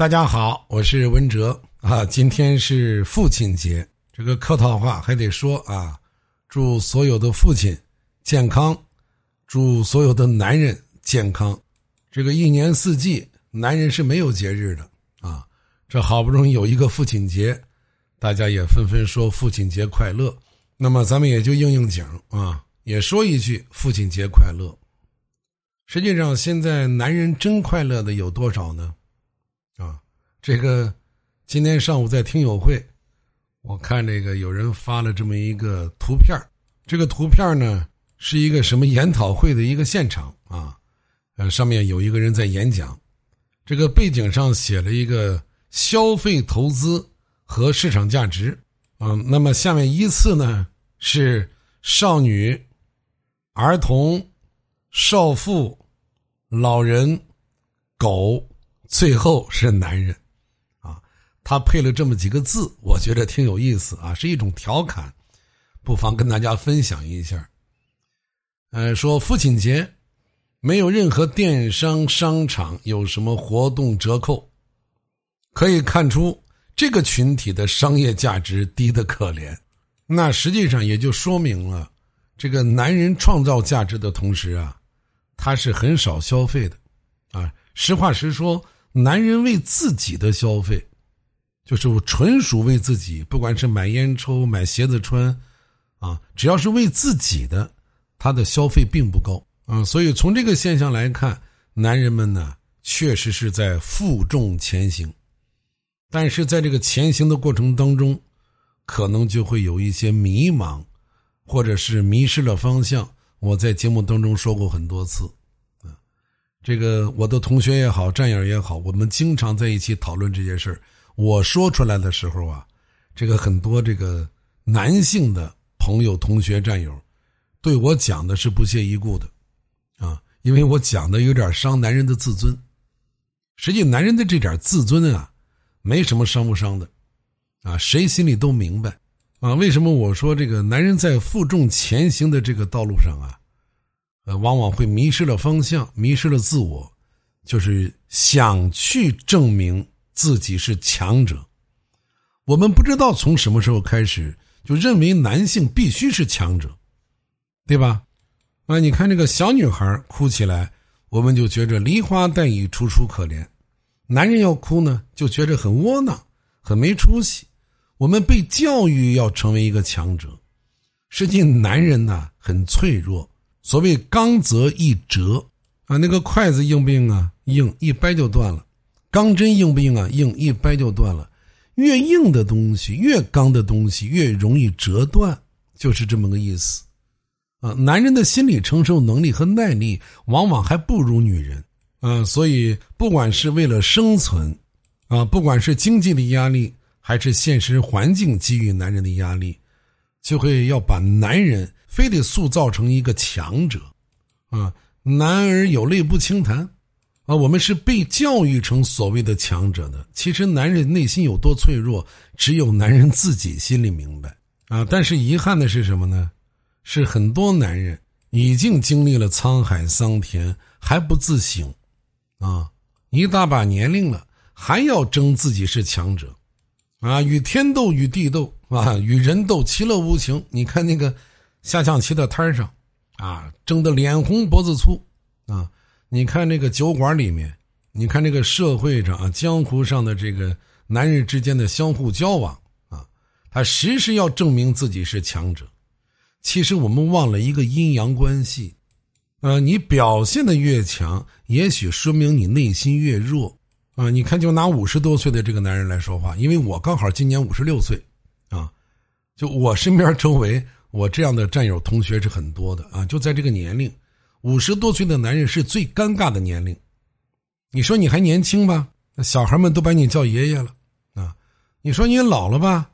大家好，我是文哲啊。今天是父亲节，这个客套话还得说啊，祝所有的父亲健康，祝所有的男人健康。这个一年四季，男人是没有节日的啊。这好不容易有一个父亲节，大家也纷纷说父亲节快乐。那么咱们也就应应景啊，也说一句父亲节快乐。实际上，现在男人真快乐的有多少呢？这个今天上午在听友会，我看这个有人发了这么一个图片这个图片呢是一个什么研讨会的一个现场啊，呃，上面有一个人在演讲，这个背景上写了一个消费投资和市场价值，嗯，那么下面依次呢是少女、儿童、少妇、老人、狗。最后是男人，他配了这么几个字，我觉得挺有意思啊，是一种调侃，不妨跟大家分享一下。呃，说父亲节没有任何电商商场有什么活动折扣，可以看出这个群体的商业价值低得可怜。那实际上也就说明了，这个男人创造价值的同时啊，他是很少消费的，啊，实话实说。男人为自己的消费，就是纯属为自己，不管是买烟抽、买鞋子穿，啊，只要是为自己的，他的消费并不高啊。所以从这个现象来看，男人们呢确实是在负重前行，但是在这个前行的过程当中，可能就会有一些迷茫，或者是迷失了方向。我在节目当中说过很多次。啊这个我的同学也好，战友也好，我们经常在一起讨论这些事儿。我说出来的时候啊，这个很多这个男性的朋友、同学、战友，对我讲的是不屑一顾的，啊，因为我讲的有点伤男人的自尊。实际男人的这点自尊啊，没什么伤不伤的，啊，谁心里都明白，啊，为什么我说这个男人在负重前行的这个道路上啊？呃，往往会迷失了方向，迷失了自我，就是想去证明自己是强者。我们不知道从什么时候开始就认为男性必须是强者，对吧？啊，你看这个小女孩哭起来，我们就觉着梨花带雨，楚楚可怜；男人要哭呢，就觉着很窝囊，很没出息。我们被教育要成为一个强者，实际男人呢很脆弱。所谓刚则易折，啊，那个筷子硬不硬啊？硬，一掰就断了；钢针硬不硬啊？硬，一掰就断了。越硬的东西，越刚的东西，越容易折断，就是这么个意思。啊，男人的心理承受能力和耐力往往还不如女人。啊，所以不管是为了生存，啊，不管是经济的压力，还是现实环境给予男人的压力，就会要把男人。非得塑造成一个强者，啊，男儿有泪不轻弹，啊，我们是被教育成所谓的强者的。其实男人内心有多脆弱，只有男人自己心里明白，啊。但是遗憾的是什么呢？是很多男人已经经历了沧海桑田还不自省，啊，一大把年龄了还要争自己是强者，啊，与天斗与地斗啊，与人斗其乐无穷。你看那个。下象棋的摊上，啊，争得脸红脖子粗，啊，你看这个酒馆里面，你看这个社会上啊，江湖上的这个男人之间的相互交往，啊，他时时要证明自己是强者。其实我们忘了一个阴阳关系，呃，你表现的越强，也许说明你内心越弱，啊，你看就拿五十多岁的这个男人来说话，因为我刚好今年五十六岁，啊，就我身边周围。我这样的战友同学是很多的啊，就在这个年龄，五十多岁的男人是最尴尬的年龄。你说你还年轻吧？那小孩们都把你叫爷爷了啊。你说你老了吧？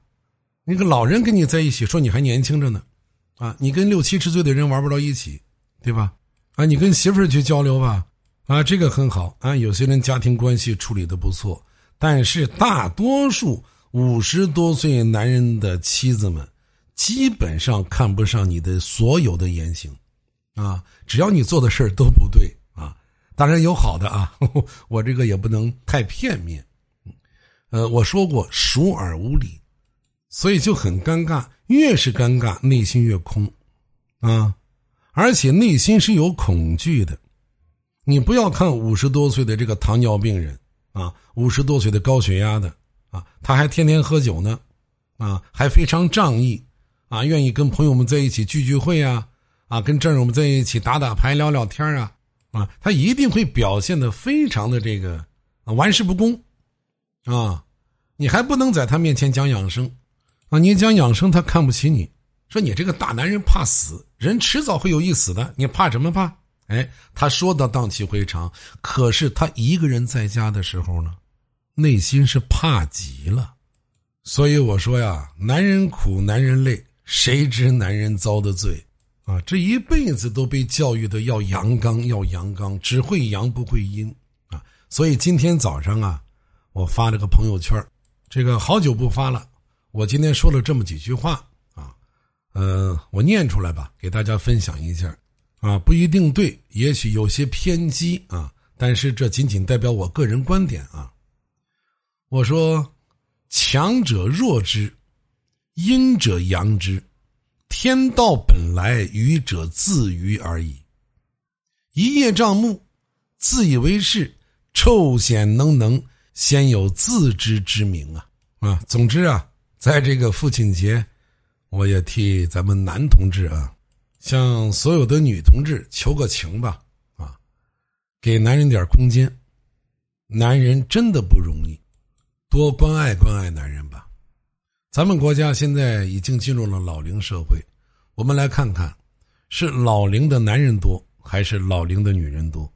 那个老人跟你在一起，说你还年轻着呢，啊，你跟六七十岁的人玩不到一起，对吧？啊，你跟媳妇儿去交流吧，啊，这个很好啊。有些人家庭关系处理的不错，但是大多数五十多岁男人的妻子们。基本上看不上你的所有的言行，啊，只要你做的事儿都不对啊，当然有好的啊，我这个也不能太片面，呃，我说过熟而无礼，所以就很尴尬。越是尴尬，内心越空，啊，而且内心是有恐惧的。你不要看五十多岁的这个糖尿病人啊，五十多岁的高血压的啊，他还天天喝酒呢，啊，还非常仗义，啊，愿意跟朋友们在一起聚聚会啊，啊，跟战友们在一起打打牌、聊聊天啊，啊，他一定会表现的非常的这个玩世不恭，啊，你还不能在他面前讲养生。啊，你讲养生，他看不起你，说你这个大男人怕死，人迟早会有一死的，你怕什么怕？哎，他说的荡气回肠，可是他一个人在家的时候呢，内心是怕极了。所以我说呀，男人苦，男人累，谁知男人遭的罪？啊，这一辈子都被教育的要阳刚，要阳刚，只会阳不会阴啊。所以今天早上啊，我发了个朋友圈，这个好久不发了。我今天说了这么几句话啊，呃，我念出来吧，给大家分享一下，啊，不一定对，也许有些偏激啊，但是这仅仅代表我个人观点啊。我说，强者弱之，阴者阳之，天道本来愚者自愚而已。一叶障目，自以为是，臭显能能，先有自知之明啊啊！总之啊。在这个父亲节，我也替咱们男同志啊，向所有的女同志求个情吧，啊，给男人点空间，男人真的不容易，多关爱关爱男人吧。咱们国家现在已经进入了老龄社会，我们来看看，是老龄的男人多还是老龄的女人多？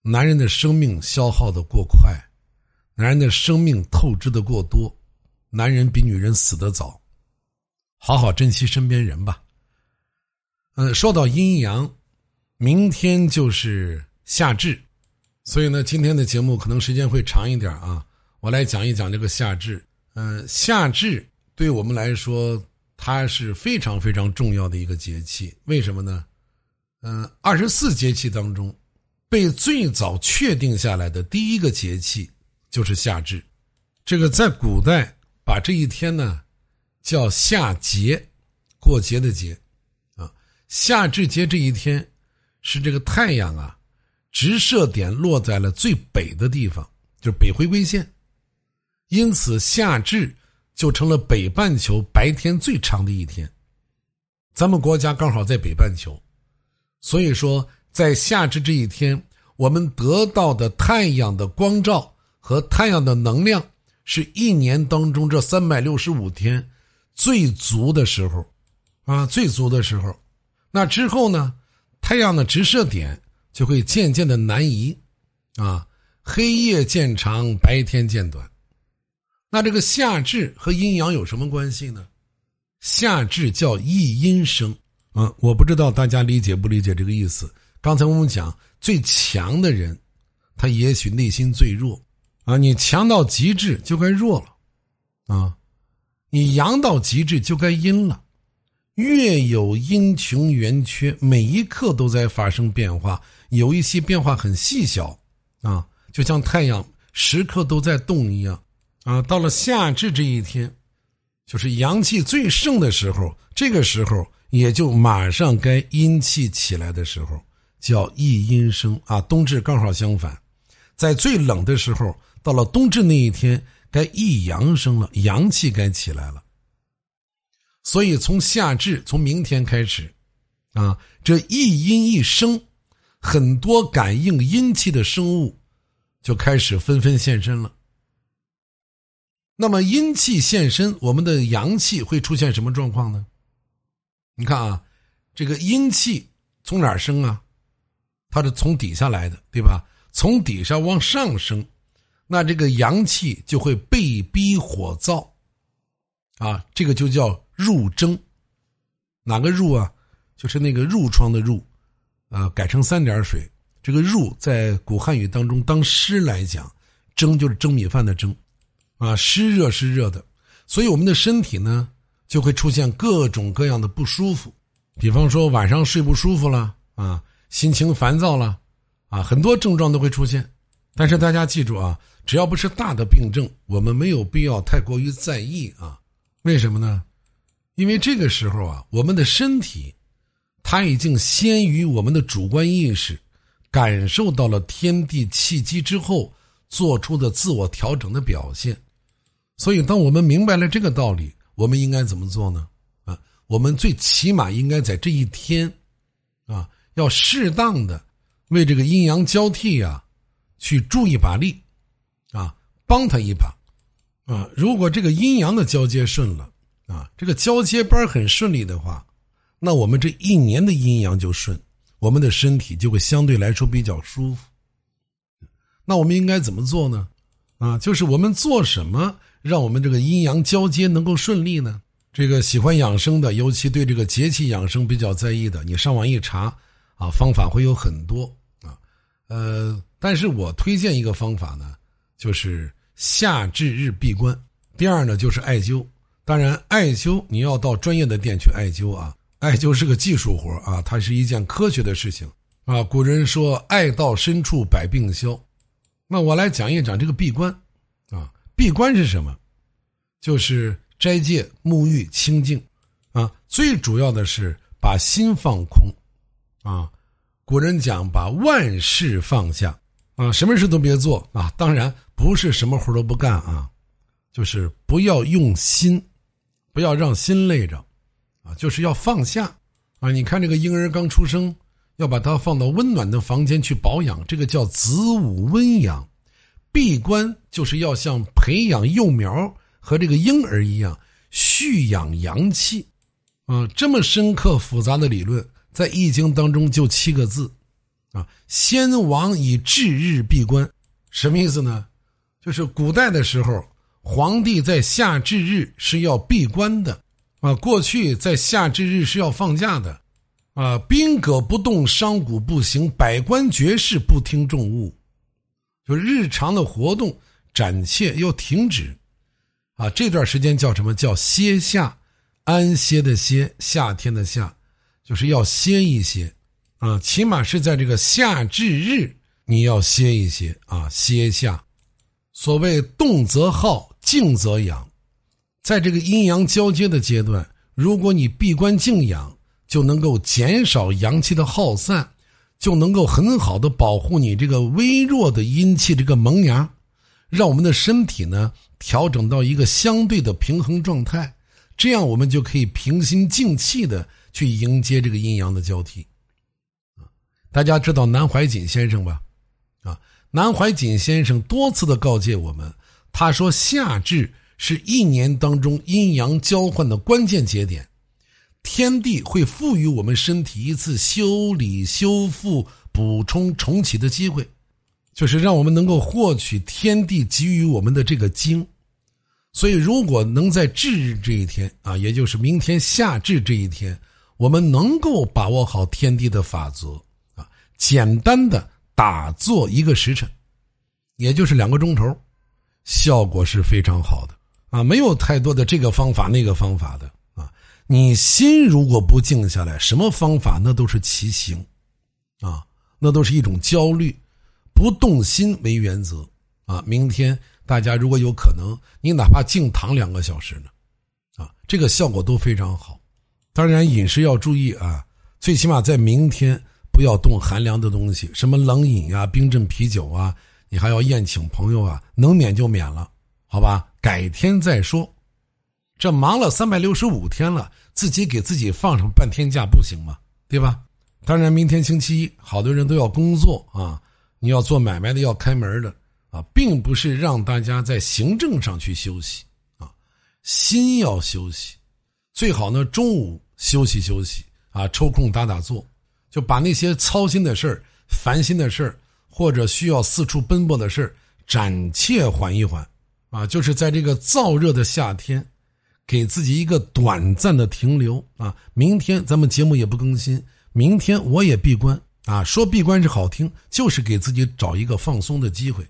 男人的生命消耗的过快，男人的生命透支的过多。男人比女人死得早，好好珍惜身边人吧。嗯，说到阴阳，明天就是夏至，所以呢，今天的节目可能时间会长一点啊。我来讲一讲这个夏至。嗯，夏至对我们来说，它是非常非常重要的一个节气。为什么呢？嗯，二十四节气当中，被最早确定下来的第一个节气就是夏至。这个在古代。把这一天呢，叫夏节，过节的节，啊，夏至节这一天，是这个太阳啊，直射点落在了最北的地方，就是北回归线，因此夏至就成了北半球白天最长的一天。咱们国家刚好在北半球，所以说在夏至这一天，我们得到的太阳的光照和太阳的能量。是一年当中这三百六十五天最足的时候，啊，最足的时候。那之后呢，太阳的直射点就会渐渐的南移，啊，黑夜渐长，白天渐短。那这个夏至和阴阳有什么关系呢？夏至叫一阴生，啊，我不知道大家理解不理解这个意思。刚才我们讲最强的人，他也许内心最弱。啊，你强到极致就该弱了，啊，你阳到极致就该阴了。月有阴穷圆缺，每一刻都在发生变化，有一些变化很细小，啊，就像太阳时刻都在动一样，啊，到了夏至这一天，就是阳气最盛的时候，这个时候也就马上该阴气起来的时候，叫一阴生啊。冬至刚好相反，在最冷的时候。到了冬至那一天，该一阳生了，阳气该起来了。所以从夏至，从明天开始，啊，这一阴一生，很多感应阴气的生物就开始纷纷现身了。那么阴气现身，我们的阳气会出现什么状况呢？你看啊，这个阴气从哪儿生啊？它是从底下来的，对吧？从底下往上升。那这个阳气就会被逼火燥，啊，这个就叫入蒸。哪个入啊？就是那个褥疮的褥，啊，改成三点水。这个入在古汉语当中当湿来讲，蒸就是蒸米饭的蒸，啊，湿热湿热的，所以我们的身体呢就会出现各种各样的不舒服，比方说晚上睡不舒服了，啊，心情烦躁了，啊，很多症状都会出现。但是大家记住啊，只要不是大的病症，我们没有必要太过于在意啊。为什么呢？因为这个时候啊，我们的身体，它已经先于我们的主观意识，感受到了天地气机之后做出的自我调整的表现。所以，当我们明白了这个道理，我们应该怎么做呢？啊，我们最起码应该在这一天，啊，要适当的为这个阴阳交替呀。去助一把力，啊，帮他一把，啊，如果这个阴阳的交接顺了，啊，这个交接班很顺利的话，那我们这一年的阴阳就顺，我们的身体就会相对来说比较舒服。那我们应该怎么做呢？啊，就是我们做什么让我们这个阴阳交接能够顺利呢？这个喜欢养生的，尤其对这个节气养生比较在意的，你上网一查，啊，方法会有很多，啊，呃。但是我推荐一个方法呢，就是夏至日闭关。第二呢，就是艾灸。当然，艾灸你要到专业的店去艾灸啊。艾灸是个技术活啊，它是一件科学的事情啊。古人说“艾到深处百病消”，那我来讲一讲这个闭关。闭关是什么？就是斋戒、沐浴、清净啊。最主要的是把心放空啊。古人讲把万事放下。啊，什么事都别做啊！当然不是什么活都不干啊，就是不要用心，不要让心累着，啊，就是要放下啊！你看这个婴儿刚出生，要把它放到温暖的房间去保养，这个叫子午温养。闭关就是要像培养幼苗和这个婴儿一样，蓄养阳气啊！这么深刻复杂的理论，在《易经》当中就七个字。啊，先王以至日闭关，什么意思呢？就是古代的时候，皇帝在夏至日是要闭关的，啊，过去在夏至日是要放假的，啊，兵戈不动，商贾不行，百官绝事不听重务，就日常的活动暂且要停止，啊，这段时间叫什么？叫歇夏，安歇的歇，夏天的夏，就是要歇一歇。啊，起码是在这个夏至日，你要歇一歇。啊，歇下。所谓动则耗，静则养，在这个阴阳交接的阶段，如果你闭关静养，就能够减少阳气的耗散，就能够很好的保护你这个微弱的阴气这个萌芽，让我们的身体呢调整到一个相对的平衡状态，这样我们就可以平心静气的去迎接这个阴阳的交替。大家知道南怀瑾先生吧？啊，南怀瑾先生多次的告诫我们，他说夏至是一年当中阴阳交换的关键节点，天地会赋予我们身体一次修理、修复、补充、重启的机会，就是让我们能够获取天地给予我们的这个精。所以，如果能在至日这一天啊，也就是明天夏至这一天，我们能够把握好天地的法则啊。简单的打坐一个时辰，也就是两个钟头，效果是非常好的啊！没有太多的这个方法那个方法的！你心如果不静下来，什么方法那都是奇形啊！那都是一种焦虑，不动心为原则啊！明天大家如果有可能，你哪怕静躺两个小时呢，啊，这个效果都非常好。当然饮食要注意啊，最起码在明天。不要动寒凉的东西，什么冷饮呀、冰镇啤酒啊，你还要宴请朋友啊，能免就免了，好吧？改天再说。这忙了三百六十五天了，自己给自己放上半天假不行吗？对吧？当然，明天星期一，好多人都要工作啊，你要做买卖的要开门的啊，并不是让大家在行政上去休息啊，心要休息，最好呢中午休息休息啊，抽空打打坐。就把那些操心的事儿、烦心的事儿，或者需要四处奔波的事儿，暂且缓一缓，啊，就是在这个燥热的夏天，给自己一个短暂的停留啊。明天咱们节目也不更新，明天我也闭关啊。说闭关是好听，就是给自己找一个放松的机会，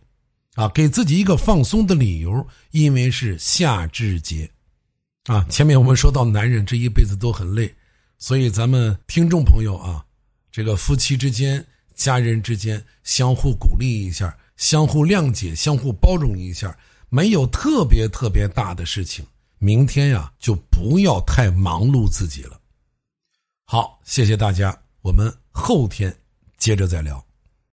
啊，给自己一个放松的理由，因为是夏至节，啊。前面我们说到，男人这一辈子都很累，所以咱们听众朋友啊。这个夫妻之间、家人之间相互鼓励一下，相互谅解、相互包容一下，没有特别特别大的事情，明天呀就不要太忙碌自己了。好，谢谢大家，我们后天接着再聊。